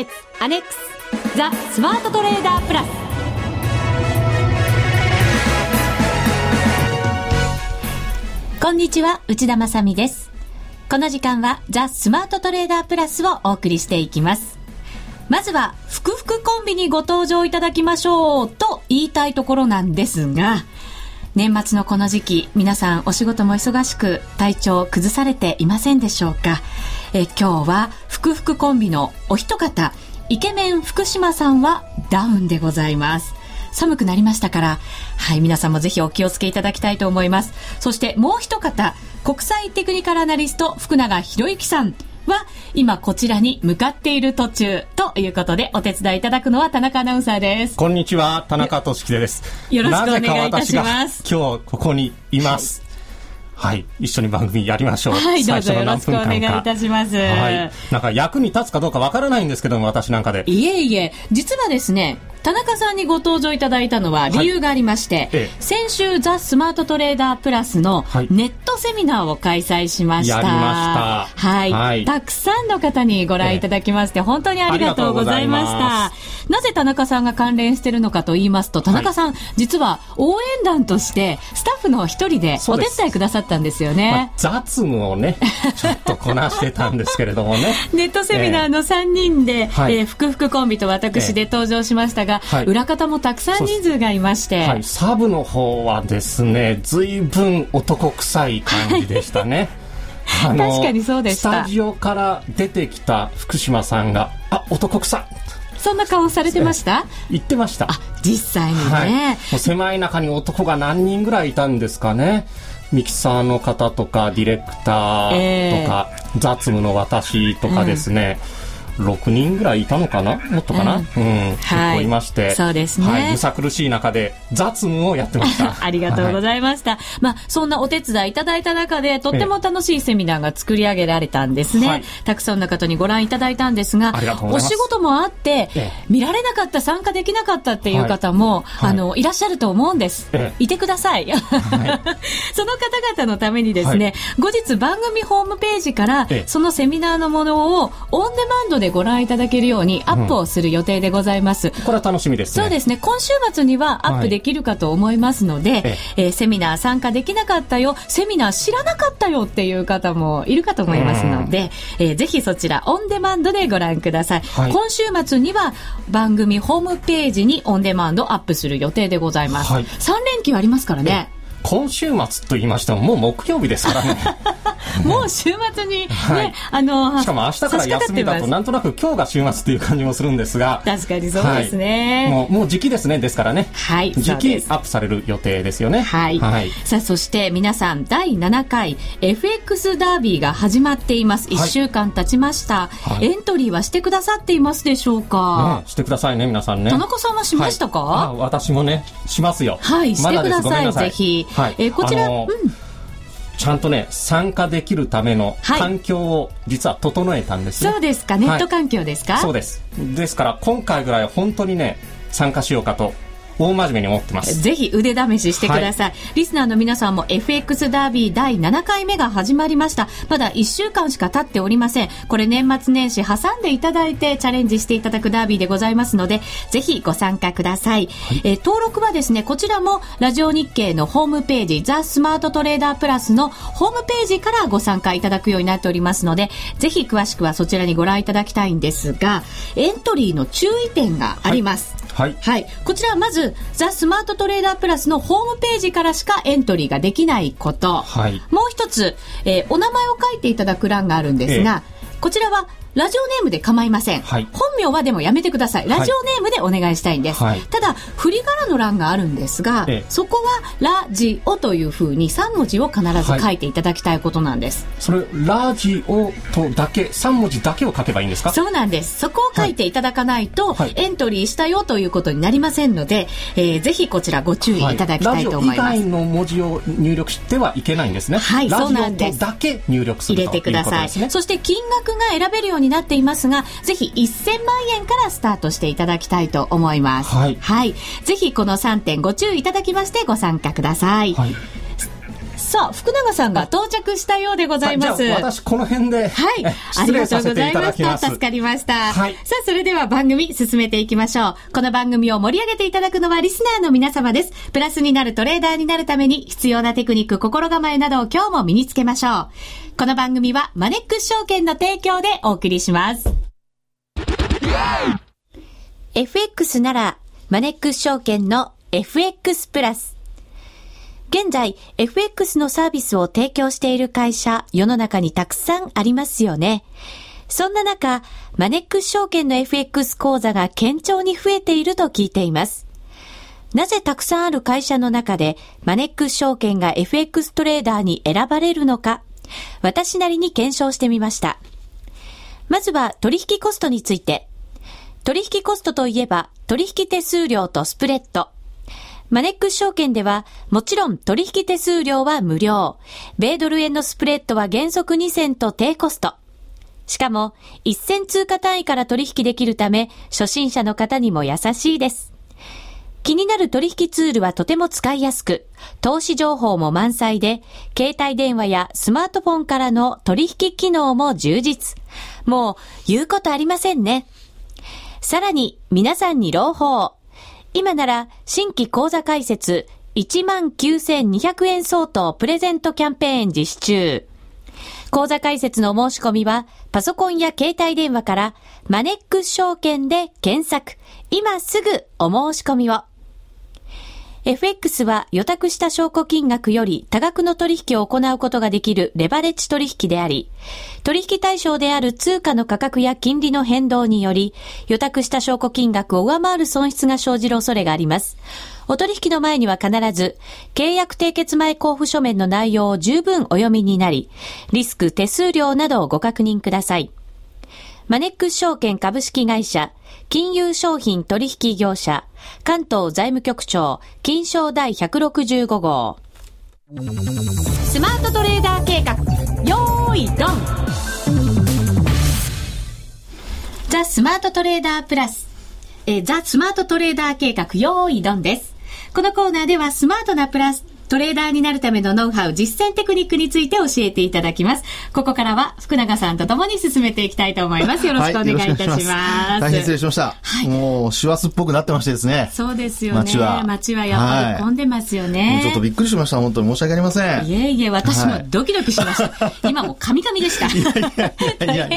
ケツアネックスザ・スマートトレーダープラス。こんにちは内田まさです。この時間はザ・スマートトレーダープラスをお送りしていきます。まずは、ふくふくコンビにご登場いただきましょうと言いたいところなんですが、年末のこの時期、皆さんお仕事も忙しく体調崩されていませんでしょうか？え今日は、ふくふくコンビのお一方、イケメン福島さんはダウンでございます。寒くなりましたから、はい、皆さんもぜひお気をつけいただきたいと思います。そしてもう一方、国際テクニカルアナリスト、福永博之さん。は今こちらに向かっている途中ということでお手伝いいただくのは田中アナウンサーですこんにちは田中俊樹ですよろしくお願いいたします今日ここにいます、はいはい、一緒に番組やりましょう。はい、どうぞよろしくお願いいたします。はい、なんか役に立つかどうかわからないんですけども、私なんかで。いえいえ、実はですね、田中さんにご登場いただいたのは理由がありまして、はい、先週ザ・スマートトレーダープラスのネットセミナーを開催しました。はい。はい、たくさんの方にご覧いただきまして、本当にありがとうございました。なぜ田中さんが関連しているのかと言いますと、田中さん、はい、実は応援団としてスタッフの一人でお手伝いくださったんですよね。まあ、雑務をね、ちょっとこなしてたんですけれどもね。ネットセミナーの3人で、えー、えー、ふくふくコンビと私で登場しましたが、はい、裏方もたくさん人数がいまして、はい、サブの方はですね随分男臭い感じでしたね。確かにそうでした。スタジオから出てきた福島さんがあ男臭そんな顔されてました？言ってました。実際にね、はい、もう狭い中に男が何人ぐらいいたんですかね。ミキサーの方とかディレクターとか、えー、雑務の私とかですね、うん6人ぐらいいたのかな？もっとかな、うん、うん、結構いまして、そうですね、はい、むさ苦しい中で雑務をやってました。ありがとうございました、はい、まあそんなお手伝いいただいた中でとっても楽しいセミナーが作り上げられたんですね、はい、たくさんの方にご覧いただいたんですがお仕事もあって、見られなかった参加できなかったっていう方も、あのいらっしゃると思うんです、いてください、その方々のためにですね、後日番組ホームページからそのセミナーのものをオンデマンドでご覧いただけるようにアップをする予定でございます。うん、これは楽しみです、ね、そうですね。今週末にはアップできるかと思いますので、はい、ええー、セミナー参加できなかったよ、セミナー知らなかったよっていう方もいるかと思いますので、えー、ぜひそちらオンデマンドでご覧ください。はい、今週末には番組ホームページにオンデマンドアップする予定でございます。はい、3連休ありますからね。今週末と言いましてももう木曜日ですからね。もう週末にね、はい、あのしかも明日から休みだとなんとなく今日が週末という感じもするんですが。確かにそうですね、はい、もうもう時期ですね。ですからね。はい時期アップされる予定ですよね。はい、はい、さあそして皆さん第7回 FX ダービーが始まっています。1週間経ちました、はい、エントリーはしてくださっていますでしょうか、ね、してくださいね皆さんね。田中さんはしましたか、はい、私もねしますよ。はいしてください。ぜひはい、えー、こちら、うん、ちゃんとね参加できるための環境を実は整えたんですね、はい、そうですか。ネット環境ですか、そうです。ですから今回ぐらい本当にね参加しようかと大真面目に思ってます。ぜひ腕試ししてください。はい、リスナーの皆さんも FX ダービー第7回目が始まりました。まだ1週間しか経っておりません。これ年末年始挟んでいただいてチャレンジしていただくダービーでございますので、ぜひご参加ください。はい、え登録はですね、こちらもラジオ日経のホームページ、ザ・スマートトレーダープラスのホームページからご参加いただくようになっておりますので、ぜひ詳しくはそちらにご覧いただきたいんですが、エントリーの注意点があります。はいはい、はい、こちらはまずザ・スマートトレーダープラスのホームページからしかエントリーができないこと、はい、もう一つ、えー、お名前を書いていただく欄があるんですが、え。こちらはラジオネームで構いません、はい、本名はでもやめてください。ラジオネームでお願いしたいんです、はい、ただ振り仮名の欄があるんですが、ええ、そこはラジオというふうに3文字を必ず書いていただきたいことなんです、はい、それラジオとだけ3文字だけを書けばいいんですか？そうなんです。そこを書いていただかないと、エントリーしたよということになりませんので、えー、ぜひこちらご注意いただきたいと思います、以外の文字を入力してはいけないんですね。はいそうなんです。だけ入力する入れてください、そして金額が選べるようになっていますがぜひ1000万円からスタートしていただきたいと思います。はい。はい。ぜひこの3点ご注意いただきましてご参加ください。はい。さあ、福永さんが到着したようでございます。私、この辺で。はい。ありがとうございました。助かりました。はい。さあ、それでは番組進めていきましょう。この番組を盛り上げていただくのはリスナーの皆様です。プラスになるトレーダーになるために必要なテクニック、心構えなどを今日も身につけましょう。この番組はマネックス証券の提供でお送りします。FX なら、マネックス証券の FX プラス。現在、FX のサービスを提供している会社、世の中にたくさんありますよね。そんな中、マネックス証券の FX 講座が堅調に増えていると聞いています。なぜたくさんある会社の中で、マネックス証券が FX トレーダーに選ばれるのか、私なりに検証してみました。まずは取引コストについて。取引コストといえば、取引手数料とスプレッド。マネックス証券では、もちろん取引手数料は無料。米ドル円のスプレッドは原則2銭と低コスト。しかも、1銭通貨単位から取引できるため、初心者の方にも優しいです。気になる取引ツールはとても使いやすく、投資情報も満載で、携帯電話やスマートフォンからの取引機能も充実。もう、言うことありませんね。さらに、皆さんに朗報。今なら新規講座開設19,200円相当プレゼントキャンペーン実施中。講座開設の申し込みはパソコンや携帯電話からマネックス証券で検索。今すぐお申し込みを。FX は予託した証拠金額より多額の取引を行うことができるレバレッジ取引であり、取引対象である通貨の価格や金利の変動により、予託した証拠金額を上回る損失が生じる恐れがあります。お取引の前には必ず、契約締結前交付書面の内容を十分お読みになり、リスク、手数料などをご確認ください。マネックス証券株式会社、金融商品取引業者、関東財務局長、金賞第165号。スマートトレーダー計画、よーいドンザ・スマートトレーダープラス、え、ザ・スマートトレーダー計画、よーいドンです。このコーナーではスマートなプラス、トレーダーになるためのノウハウ、実践テクニックについて教えていただきます。ここからは福永さんと共に進めていきたいと思います。よろしくお願いいたします。はい、大変失礼しました。はい、もう、師走っぽくなってましてですね。そうですよね。街は。街はやっぱり混んでますよね、はい、ちょっとびっくりしました。本当に申し訳ありません。いえいえ、私もドキドキしました。はい、今もカミカミでした。いやいやい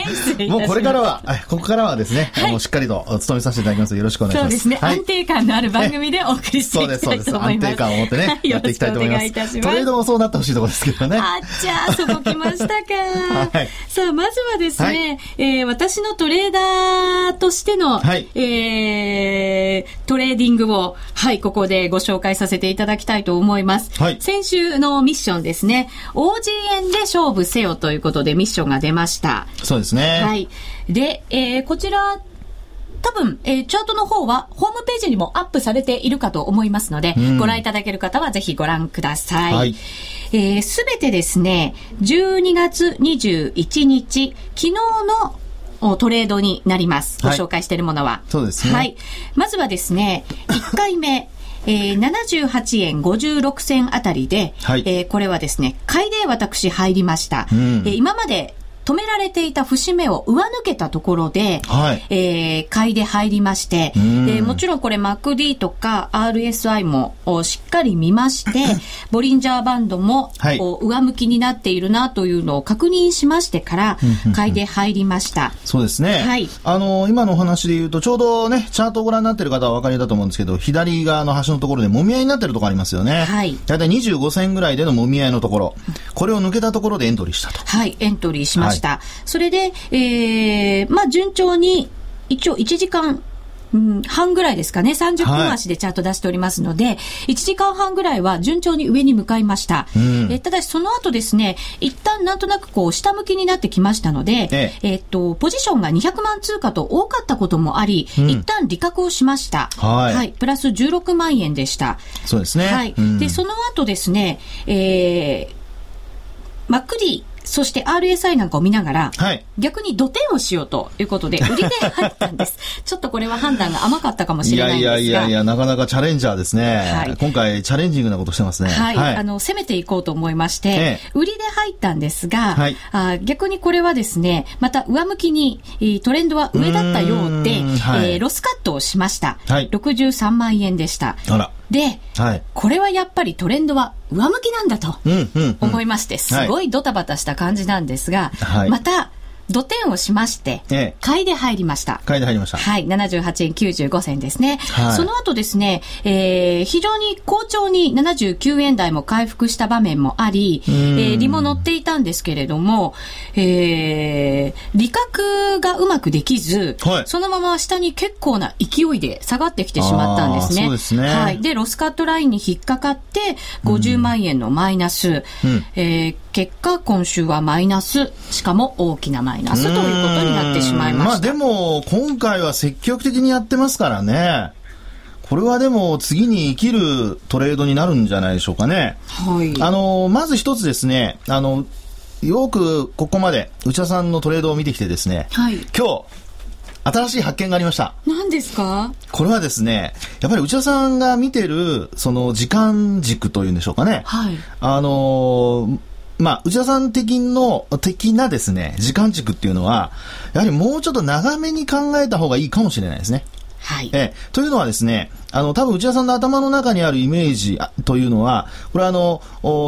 やもうこれからは、ここからはですね、もうしっかりと務めさせていただきます。よろしくお願いします。そうですね。安定感のある番組でお送りしていきたいと思います。そうです、そうです。安定感を持ってね、やっていきたいと思います。よろしくお願いいたします。度もそうなってほしいところですけどね。あっちゃそこ来ましたか。はい、さあ、まずはですね、はい、えー、私のトレーダーとしての、はい、えー、トレーディングを、はい、ここでご紹介させていただきたいと思います。はい、先週のミッションですね、OG 円で勝負せよということでミッションが出ました。そうですね。はい。で、えー、こちら、多分、えー、チャートの方はホームページにもアップされているかと思いますので、うん、ご覧いただける方はぜひご覧ください。はい、えす、べてですね、12月21日、昨日のトレードになります。ご紹介しているものは。そうですね。はい。まずはですね、1回目。えー、78円56銭あたりで、はい、えー、これはですね、買いで私入りました。うん、えー、今まで止められていた節目を上抜けたところで、はい、えー、買いで入りまして、でもちろんこれ MacD とか RSI もしっかり見まして、ボリンジャーバンドも、はい、上向きになっているなというのを確認しましてから、買いで入りました。そうですね。はい。あの、今のお話で言うと、ちょうどね、チャートをご覧になっている方はお分かりだと思うんですけど、左側の端のところでもみ合いになっているところありますよね。はい。だいたい25銭ぐらいでのもみ合いのところ、これを抜けたところでエントリーしたと。はい、エントリーしました。はい、それで、えー、まあ、順調に、一応1時間うん、半ぐらいですかね、30分足でチャート出しておりますので、はい、1時間半ぐらいは順調に上に向かいました。うん、えただし、その後ですね、一旦なんとなくこう、下向きになってきましたので、えええー、っと、ポジションが200万通貨と多かったこともあり、うん、一旦利確をしました。はい、はい。プラス16万円でした。そうですね。はい。うん、で、その後ですね、えー、マックそして RSI なんかを見ながら、はい、逆に土点をしようということで、売りで入ったんです。ちょっとこれは判断が甘かったかもしれないんですが。いやいやいや、なかなかチャレンジャーですね。はい、今回チャレンジングなことしてますね。はい。はい、あの、攻めていこうと思いまして、ええ、売りで入ったんですが、はい、あ逆にこれはですね、また上向きにトレンドは上だったようで、うはい、えー、ロスカットをしました。はい、63万円でした。あら。で、はい、これはやっぱりトレンドは上向きなんだと思いまして、すごいドタバタした感じなんですが、はい、また、土点をしまして、ええ、買いで入りました。買いで入りました。はい、78円95銭ですね。はい、その後ですね、えー、非常に好調に79円台も回復した場面もあり、えー、利も乗っていたんですけれども、えー、利確がうまくできず、はい、そのまま下に結構な勢いで下がってきてしまったんですね。そうですね。はい。で、ロスカットラインに引っかかって、50万円のマイナス、うん、えー、結果、今週はマイナス、しかも大きなマイナスということになってしまいました。まあでも、今回は積極的にやってますからね。これはでも次に生きるトレードになるんじゃないでしょうかね。はい。あの、まず一つですね、あの、よくここまで内田さんのトレードを見てきてですね、はい、今日、新しい発見がありました。何ですか？これはですね、やっぱり内田さんが見てる、その時間軸というんでしょうかね。はい。あのまあ、内田さん的の、的なですね、時間軸っていうのは、やはりもうちょっと長めに考えた方がいいかもしれないですね。はい。えというのはですね、あの、多分内田さんの頭の中にあるイメージというのは、これはあの、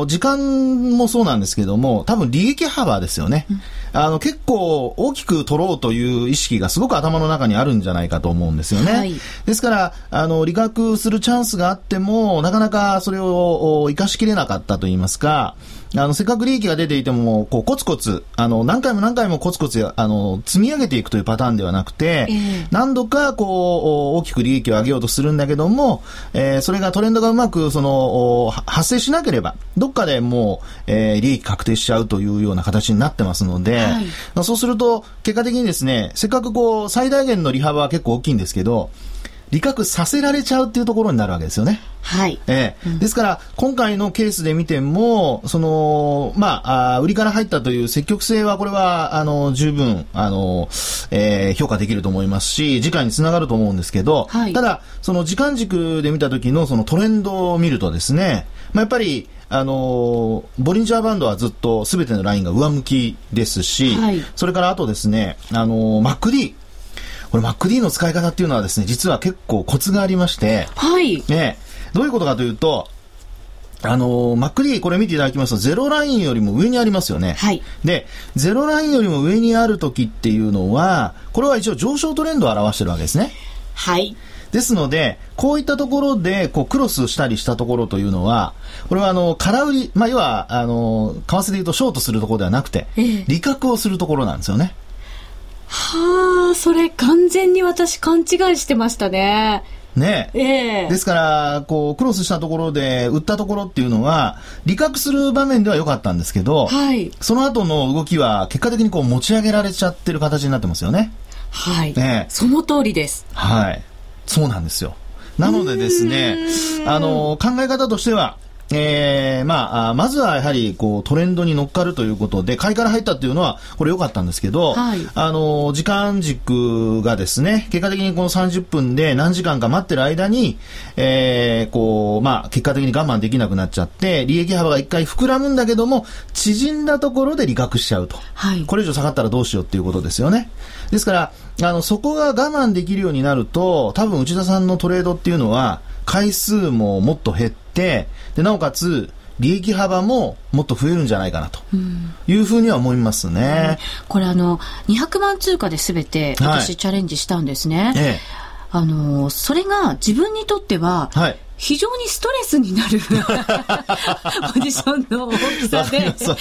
時間もそうなんですけども、多分利益幅ですよね。うん、あの、結構大きく取ろうという意識がすごく頭の中にあるんじゃないかと思うんですよね。はい、ですから、あの、利確するチャンスがあっても、なかなかそれを生かしきれなかったといいますか、あの、せっかく利益が出ていても、こう、コツコツ、あの、何回も何回もコツコツ、あの、積み上げていくというパターンではなくて、えー、何度か、こう、大きく利益を上げようとするんだけども、えー、それがトレンドがうまく、その、発生しなければ、どっかでもう、えー、利益確定しちゃうというような形になってますので、はい、そうすると、結果的にですね、せっかくこう、最大限の利幅は結構大きいんですけど、利確させられちゃうっていうところになるわけですよね。はい。ええ。ーうん、ですから、今回のケースで見ても、その、まあ、あ売りから入ったという積極性は、これは、あの、十分、あの、えー、評価できると思いますし、次回につながると思うんですけど、はい、ただ、その時間軸で見た時のそのトレンドを見るとですね、まあ、やっぱり、あのボリンジャーバンドはずっとすべてのラインが上向きですし、はい、それからあとですね、あのマック MacD、これ MacD の使い方っていうのはですね、実は結構コツがありまして、はい。ね、どういうことかというと、あのー、MacD これ見ていただきますと、ゼロラインよりも上にありますよね。はい。で、ゼロラインよりも上にある時っていうのは、これは一応上昇トレンドを表してるわけですね。はい。ですので、こういったところで、こう、クロスしたりしたところというのは、これはあの、空売り、まあ、要は、あの、為替で言うとショートするところではなくて、利確をするところなんですよね。はあ、それ完全に私勘違いしてましたね。ねええ。ですから、こう、クロスしたところで、売ったところっていうのは、利確する場面では良かったんですけど、はい。その後の動きは、結果的にこう、持ち上げられちゃってる形になってますよね。はい。ねその通りです。はい。そうなんですよ。なのでですね、あの、考え方としては、えー、まあ、まずはやはり、こう、トレンドに乗っかるということで、買いから入ったっていうのは、これ良かったんですけど、はい、あの、時間軸がですね、結果的にこの30分で何時間か待ってる間に、えー、こう、まあ、結果的に我慢できなくなっちゃって、利益幅が一回膨らむんだけども、縮んだところで利確しちゃうと。はい、これ以上下がったらどうしようっていうことですよね。ですから、あの、そこが我慢できるようになると、多分内田さんのトレードっていうのは、回数ももっと減って、で、なおかつ、利益幅ももっと増えるんじゃないかなと。いうふうには思いますね。うん、これあの、200万通貨で全て私チャレンジしたんですね。はいええ、あの、それが自分にとっては、はい、非常にストレスになる ポジションの大きさで、はい、こ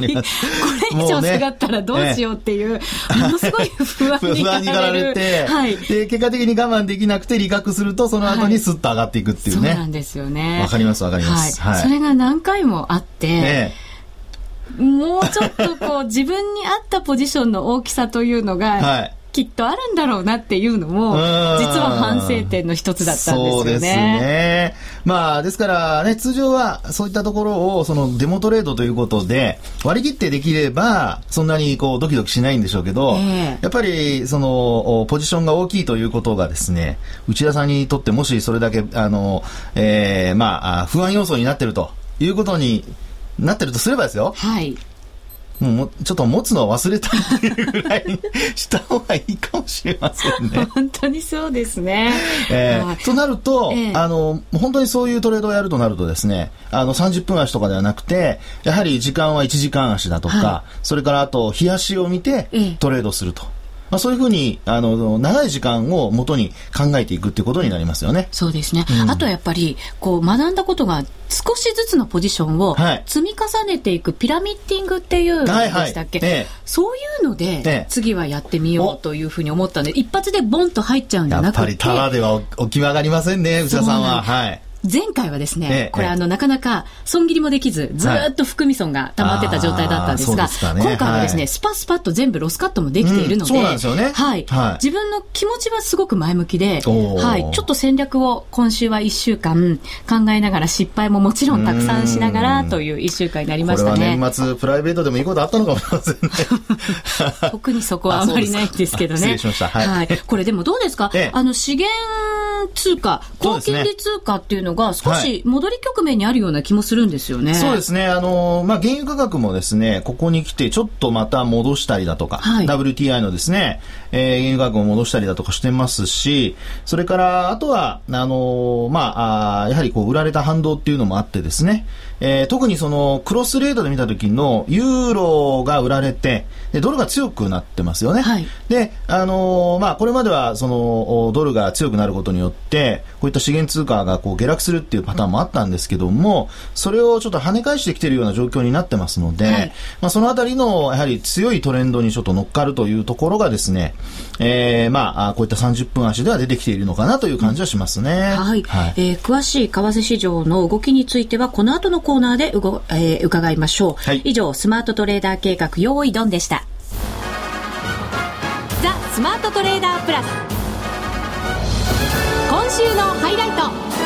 れ以上下がったらどうしようっていう、ね、ものすごい不安になられて、はい、で結果的に我慢できなくて利確するとその後にスッと上がっていくっていうね、そうなんですよねわかりますわかります、はい、それが何回もあって、もうちょっとこう自分に合ったポジションの大きさというのが、はいきっとあるんだろうなっていうのも、実は反省点の一つだったんですよね。そうですね。まあ、ですからね、通常はそういったところを、そのデモトレードということで、割り切ってできれば、そんなにこう、ドキドキしないんでしょうけど、えー、やっぱり、その、ポジションが大きいということがですね、内田さんにとってもしそれだけ、あの、えー、まあ、不安要素になってるということになってるとすればですよ。はい。もうちょっと持つの忘れたっていうぐらいにした方がいいかもしれませんね。本当にそうですね。えー、となると、えー、あの、本当にそういうトレードをやるとなるとですね、あの、30分足とかではなくて、やはり時間は1時間足だとか、はい、それからあと、日足を見てトレードすると。えーまあ、そういうふうにあの長い時間をもとに考えていくっていうことになりますよね。そうですね、うん、あとやっぱりこう学んだことが少しずつのポジションを積み重ねていくピラミッティングっていうでしたっけ、はいはい。ええ、そういうので次はやってみようというふうに思ったんで一発でボンと入っちゃうんじゃなくて。やっぱりタワーでは起き上がりませんね内田さんは。はい前回はですね、ええ、これあの、なかなか損切りもできず、ずっと含み損が溜まってた状態だったんですが、はいね、今回はですね、はい、スパスパッと全部ロスカットもできているので、うん、そうなんですよね。はい。はい、自分の気持ちはすごく前向きで、はい。ちょっと戦略を今週は1週間考えながら、失敗ももちろんたくさんしながらという1週間になりましたね。年末、プライベートでもいいことあったのかもしれませんね。特にそこはあまりないんですけどね。失礼しました。はい。はい、これでもどうですか、ええ、あの、資源通貨、高金利通貨っていうのが少し戻り局面にあるような気もするんですよね。そうですね。あの、まあ、原油価格もですね、ここに来てちょっとまた戻したりだとか、はい、WTI のですね、えー、原油価格を戻したりだとかしてますし、それから、あとは、あの、まあ、あやはりこう、売られた反動っていうのもあってですね、えー、特にそのクロスレートで見た時のユーロが売られてでドルが強くなってますよね。はい、で、あのー、まあ、これまではそのドルが強くなることによってこういった資源通貨がこう下落するっていうパターンもあったんですけどもそれをちょっと跳ね返してきているような状況になってますので、はい、まあ、そのあたりのやはり強いトレンドにちょっと乗っかるというところがですね、えー、まあ、こういった30分足では出てきているのかなという感じはしますね。はい。はい、えー、詳しい為替市場の動きについてはこの後のコーナーでうご、えー、伺いましょう、はい、以上スマートトレーダー計画用意ドンでした。ザ・スマートトレーダープラス。今週のハイライト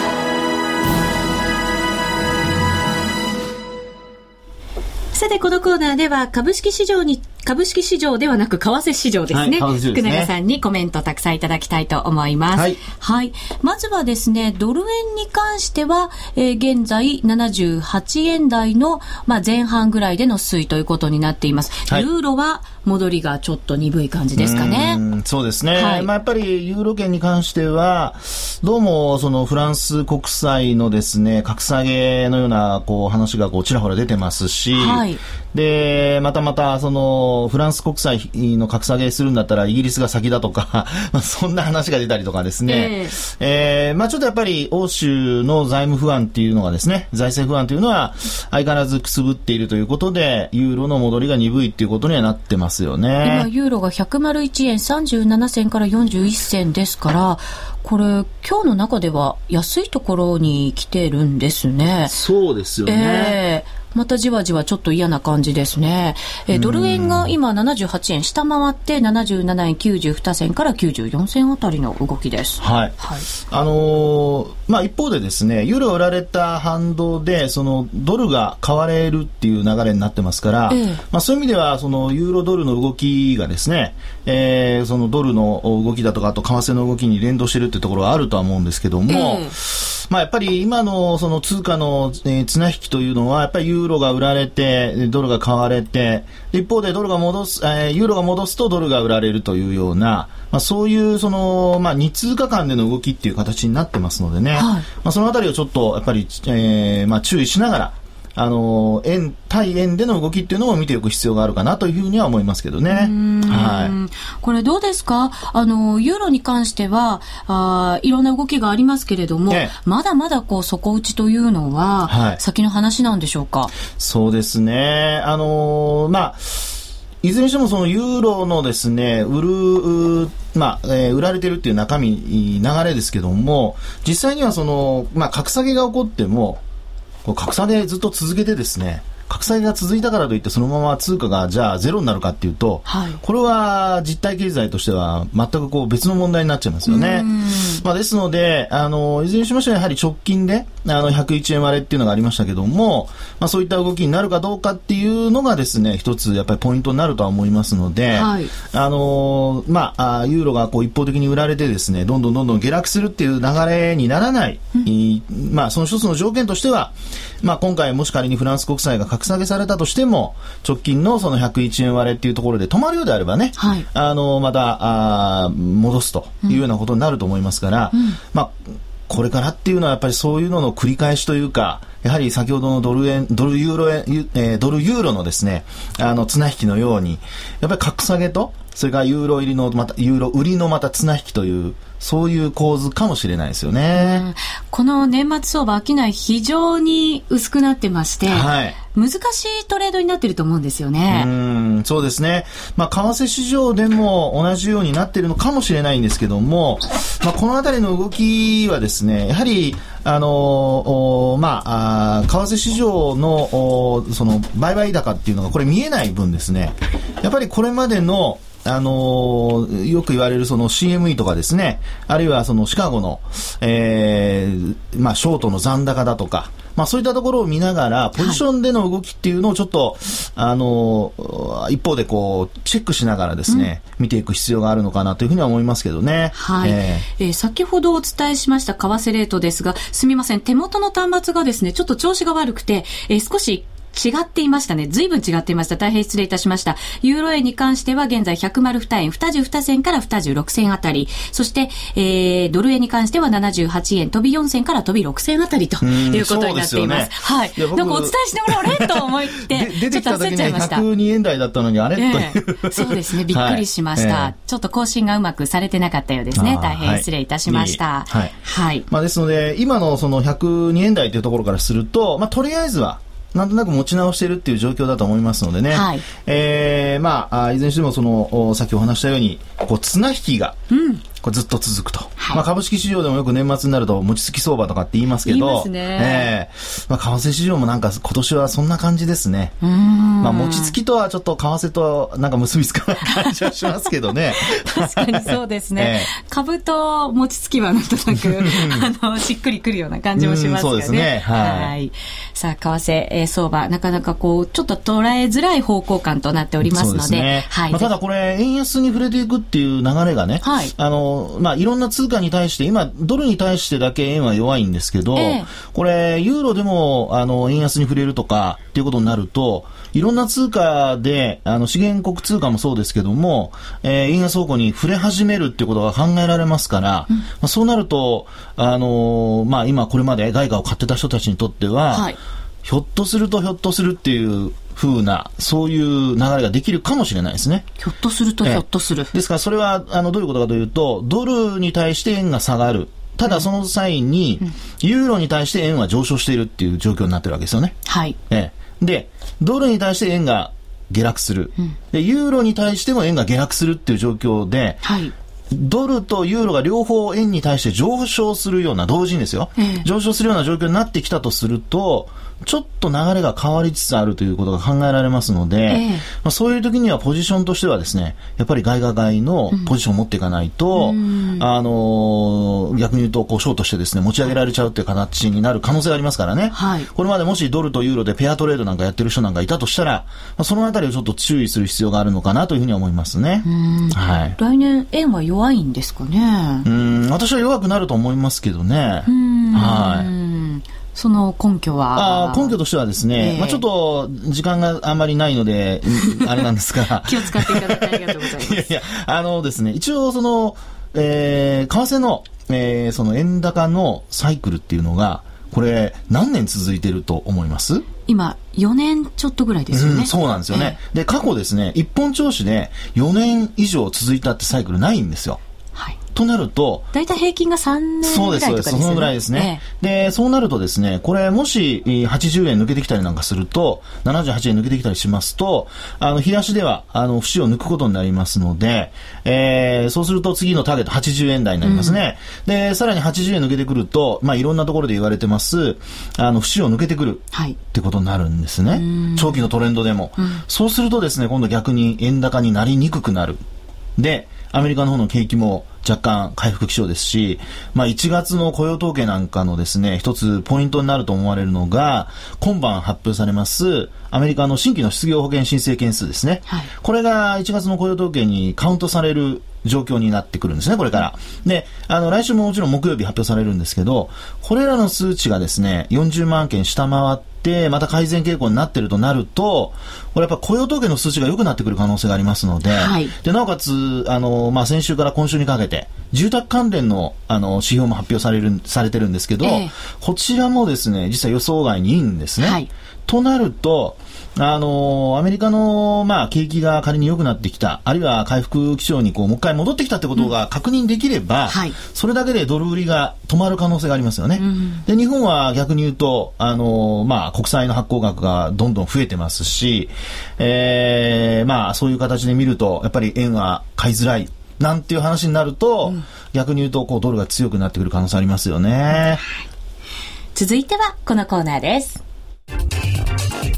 さて、このコーナーでは株式市場に、株式市場ではなく為替市場ですね。はい、福永さんにコメントたくさんいただきたいと思います。はい。はい。まずはですね、ドル円に関しては、えー、現在78円台の、まあ、前半ぐらいでの推移ということになっています。はい、ユーロは戻りがちょっと鈍い感じですかね。うそうですね。はい、まあ、やっぱりユーロ圏に関しては、どうもそのフランス国債のですね、格下げのようなこう話がこうちらほら出てますし、はい、で、またまたそのフランス国債の格下げするんだったらイギリスが先だとか、まあ、そんな話が出たりとかですね、えー、えー、まあちょっとやっぱり欧州の財務不安っていうのがですね、財政不安というのは相変わらずくすぶっているということで、ユーロの戻りが鈍いっていうことにはなってますよね。今、ユーロが101円37銭から41銭ですから、これ、今日の中では安いところに来てるんですね。そうですよね。えーまたじわじわちょっと嫌な感じですね。えドル円が今78円下回って77円92銭から94銭あたりの動きです。はい。はい、あのー、まあ一方でですね、ユーロ売られた反動でそのドルが買われるっていう流れになってますから、ええ、まあそういう意味ではそのユーロドルの動きがですね、えー、そのドルの動きだとかあと為替の動きに連動してるってところはあるとは思うんですけども、えまあ、やっぱり今のその通貨の、えー、綱引きというのは、やっぱりユーロが売られて、ドルが買われて、一方でドルが戻す、えー、ユーロが戻すとドルが売られるというような、まあ、そういうその、まあ、2通貨間での動きっていう形になってますのでね、はい、まあ、そのあたりをちょっとやっぱり、えーまあ、注意しながら、あの円対円での動きっていうのを見ておく必要があるかなというふうには思いますけどね。はい。これどうですか？あのユーロに関してはあいろんな動きがありますけれども、ね、まだまだこう底打ちというのは、はい、先の話なんでしょうか？そうですね。あのまあ。いずれにしてもそのユーロのですね、売る、まあ、えー、売られてるっていう中身、流れですけども、実際にはその、まあ、格下げが起こっても、こう格下げずっと続けてですね、格下げが続いたからといってそのまま通貨がじゃあゼロになるかっていうと、はい、これは実体経済としては全くこう別の問題になっちゃいますよね。まあ、ですのであのいずれにしましてもやはり直近であの、101円割れっていうのがありましたけども、まあ、そういった動きになるかどうかっていうのがですね、一つやっぱりポイントになるとは思いますので、はい、あのー、まあ、ユーロがこう一方的に売られてですね、どんどんどんどん下落するっていう流れにならない、うん、まあ、その一つの条件としては、まあ、今回もし仮にフランス国債が格下げされたとしても、直近のその101円割れっていうところで止まるようであればね、はい、あのー、また、あ戻すというようなことになると思いますから、うん、まあ、これからっていうのはやっぱりそういうのの繰り返しというか、やはり先ほどのドル円、ドルユーロ円、えー、ドルユーロのですね、あの、綱引きのように、やっぱり格下げと、それからユーロ入りの、また、ユーロ売りのまた綱引きという、そういう構図かもしれないですよね。この年末相場、商い非常に薄くなってまして、はい、難しいトレードになってると思うんですよね。うん、そうですね。まあ、為替市場でも同じようになっているのかもしれないんですけども、まあ、このあたりの動きはですね、やはり、あのまあ、あ為替市場のその売買高っていうのがこれ見えない分ですね、やっぱりこれまでのあのー、よく言われるその CME とかですね、あるいはそのシカゴの、えー、まあ、ショートの残高だとか、まあ、そういったところを見ながら、ポジションでの動きっていうのをちょっと、はい、あのー、一方でこう、チェックしながらですね、うん、見ていく必要があるのかなというふうには思いますけどね。はい。えー、えー、先ほどお伝えしました為替レートですが、すみません、手元の端末がですね、ちょっと調子が悪くて、えー、少し違っていましたね。随分違っていました。大変失礼いたしました。ユーロ円に関しては現在102円、22銭から26銭あたり。そして、えー、ドル円に関しては78円、飛び4銭から飛び6銭あたりということになっています。すね、はい。なんかお伝えしてもらおうれと思って、出てきた時に102円台だったのにあれ、えー、そうですね。びっくりしました、はいちょっと更新がうまくされてなかったようですね。大変失礼いたしました。はい。はい。まあですので、今のその102円台というところからすると、まあとりあえずは、なんとなく持ち直しているっていう状況だと思いますのでね、はい、えー、まあ、いずれにしてもその、さっきお話したように、こう、綱引きが、うん。これずっと続くと。はい、まあ株式市場でもよく年末になると餅つき相場とかって言いますけど、ね、えー、まあ為替市場もなんか今年はそんな感じですね。まあ餅つきとはちょっと為替となんか結びつかない感じはしますけどね。確かにそうですね。えー、株と餅つきはなんとなく、あの、しっくりくるような感じもしますよね。そうですね。はい。はいさあ、為替、えー、相場、なかなかこう、ちょっと捉えづらい方向感となっておりますので、でね、はい。まあ、ただこれ、円安に触れていくっていう流れがね、はい。あの、まあ、いろんな通貨に対して、今、ドルに対してだけ円は弱いんですけど、えー、これ、ユーロでも、あの、円安に触れるとか、っていうことになると、いろんな通貨で、あの、資源国通貨もそうですけども、えー、円安方向に触れ始めるっていうことが考えられますから、うん、まあ、そうなると、あのー、まあ、今これまで外貨を買ってた人たちにとっては、はい、ひょっとするとひょっとするっていう風な、そういう流れができるかもしれないですね。ひょっとするとひょっとする。ですから、それは、あの、どういうことかというと、ドルに対して円が下がる。ただその際に、ユーロに対して円は上昇しているっていう状況になってるわけですよね。はい。ええ。で、ドルに対して円が下落する。うん、で、ユーロに対しても円が下落するっていう状況で、はい。ドルとユーロが両方円に対して上昇するような、同時にですよ、ええ、上昇するような状況になってきたとすると、ちょっと流れが変わりつつあるということが考えられますので、ええ、まあ、そういう時にはポジションとしてはですね、やっぱり外貨買いのポジションを持っていかないと、うん、あのー、逆に言うと、こう、ショートしてですね、持ち上げられちゃうっていう形になる可能性がありますからね。はい、これまでもしドルとユーロでペアトレードなんかやってる人なんかいたとしたら、まあ、そのあたりをちょっと注意する必要があるのかなというふうに思いますね。はい。来年、円は弱いんですかねうん、私は弱くなると思いますけどね。はい。その根拠は？あ根拠としてはですね、えー、まあ、ちょっと時間があんまりないので、あれなんですが。気を使っていただいてありがとうございます。いやいや、あのですね、一応その、えー、為替の、えー、その円高のサイクルっていうのが、これ、何年続いてると思います？今、4年ちょっとぐらいですよね。うん、そうなんですよね。えー、で、過去ですね、一本調子で4年以上続いたってサイクルないんですよ。となると、大体平均が3年ぐらいとかですね。そうです、そのぐらいですね。ええ、で、そうなるとですね、これもし80円抜けてきたりなんかすると、78円抜けてきたりしますと、あの、日足では、あの、節を抜くことになりますので、えー、そうすると次のターゲット80円台になりますね。うん、で、さらに80円抜けてくると、まあ、いろんなところで言われてます、あの、節を抜けてくる。はい。ってことになるんですね。長期のトレンドでも。うん、そうするとですね、今度逆に円高になりにくくなる。っで、アメリカの方の景気も若干回復基調ですし、まあ1月の雇用統計なんかのですね、一つポイントになると思われるのが、今晩発表されますアメリカの新規の失業保険申請件数ですね。はい、これが1月の雇用統計にカウントされる状況になってくるんですね、これから。で、あの、来週ももちろん木曜日発表されるんですけど、これらの数値がですね、40万件下回って、また改善傾向になってるとなると、これやっぱ雇用統計の数値が良くなってくる可能性がありますので、はい、で、なおかつ、あの、まあ、先週から今週にかけて、住宅関連の、あの、指標も発表される、されてるんですけど、えー、こちらもですね、実は予想外にいいんですね。はい、となると、あのー、アメリカの、まあ、景気が仮に良くなってきた、あるいは回復基調にこう、もう一回戻ってきたってことが確認できれば、うんはい、それだけでドル売りが止まる可能性がありますよね。うん、で、日本は逆に言うと、あのー、まあ、国債の発行額がどんどん増えてますし、えー、まあ、そういう形で見ると、やっぱり円は買いづらい。なんていう話になると、うん、逆に言うと、こう、ドルが強くなってくる可能性ありますよね。続いては、このコーナーです。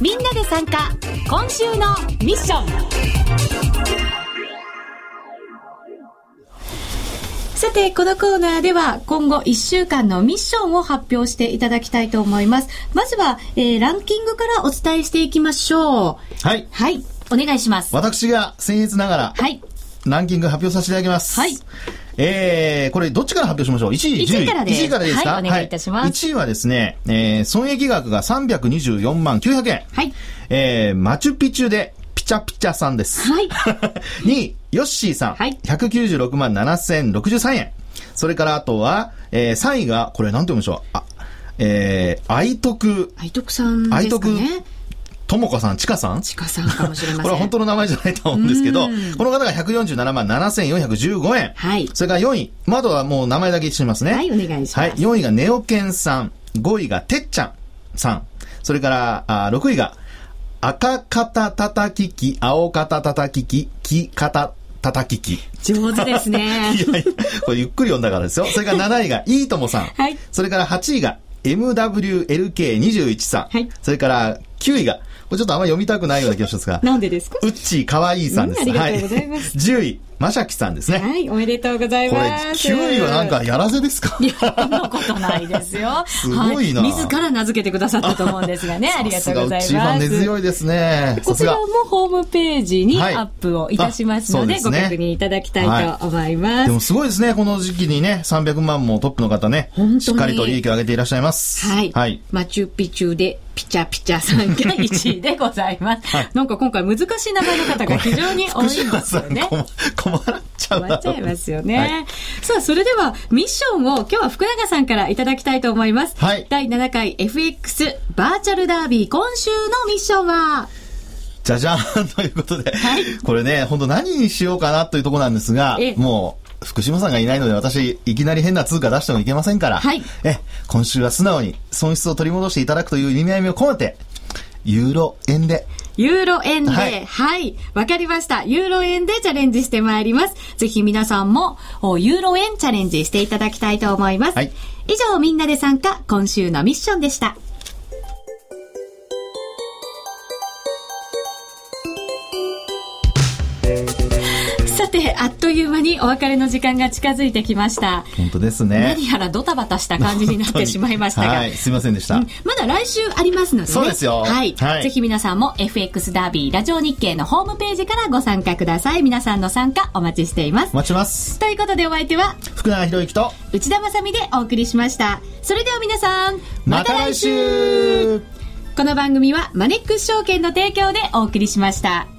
みんなで参加今週のミッションさて、このコーナーでは今後1週間のミッションを発表していただきたいと思います。まずは、えー、ランキングからお伝えしていきましょう。はい。はい。お願いします。私が僭越ながら、はい。ランキング発表させていただきます。はい。えー、これどっちから発表しましょう ?1 位、10位。1位からです。1位からですか、はい、お願いいたします。はい、1位はですね、えー、損益額が324万900円。はい。えー、マチュピチュでピチャピチャさんです。はい。2位、ヨッシーさん。はい。196万7063円。それからあとは、えー、3位が、これなんて読むでしょう？あ、えー、愛徳。愛徳さんですかね。愛徳ともこさん、ちかさん？ちかさんかもしれません。これは本当の名前じゃないと思うんですけど、この方が147万7415円。はい。それから4位。まあ、あとはもう名前だけしますね。はい、お願いします。はい。4位がネオケンさん。5位がてっちゃんさん。それから、あ6位が、赤肩叩き機、青肩叩き機、木肩叩き機。上手ですね。いやいや、これゆっくり読んだからですよ。それから7位が、いいともさん。はい。それから8位が、MWLK21 さん。はい。それから9位が、これちょっとあんま読みたくないような気がしますが。なんでですか？うっちーかわいいさんです。ありがとうございます。はい、10位、まさきさんですね。はい、おめでとうございます。これ、9位はなんかやらせですか？いや、そんなことないですよ。すごいな、はい、自ら名付けてくださったと思うんですがね。ありがとうございます。一番根強いですね。こちらもホームページにアップをいたしますので、はいでね、ご確認いただきたいと思います、はい、でもすごいですね。この時期にね、300万もトップの方ね、しっかりと利益を上げていらっしゃいます。はい。はい、マチュピチュでピチャピチャさんが1位でございます。はい、なんか今回難しい名前の方が非常に多いんですよね。困っちゃう困っちゃいますよね。はい、さあ、それではミッションを今日は福永さんからいただきたいと思います。はい。第7回 FX バーチャルダービー今週のミッションは？じゃじゃーん。ということで、はい、これね、本当何にしようかなというところなんですが、もう、福島さんがいないので私、いきなり変な通貨出してもいけませんから、はい、え、今週は素直に損失を取り戻していただくという意味合いを込めて、ユーロ円でユーロ円で、はい、はい。わかりました。ユーロ円でチャレンジしてまいります。ぜひ皆さんも、ユーロ円チャレンジしていただきたいと思います。はい、以上、みんなで参加、今週のミッションでした。て、あっという間にお別れの時間が近づいてきました。本当ですね。何やらドタバタした感じになってしまいましたが。はい、すいませんでした、うん、まだ来週ありますのでね。そうですよ。はい。はい、ぜひ皆さんも FX ダービーラジオ日経のホームページからご参加ください。皆さんの参加お待ちしています。お待ちします。ということでお相手は、福永博之と内田まさみでお送りしました。それでは皆さん、また来週この番組はマネックス証券の提供でお送りしました。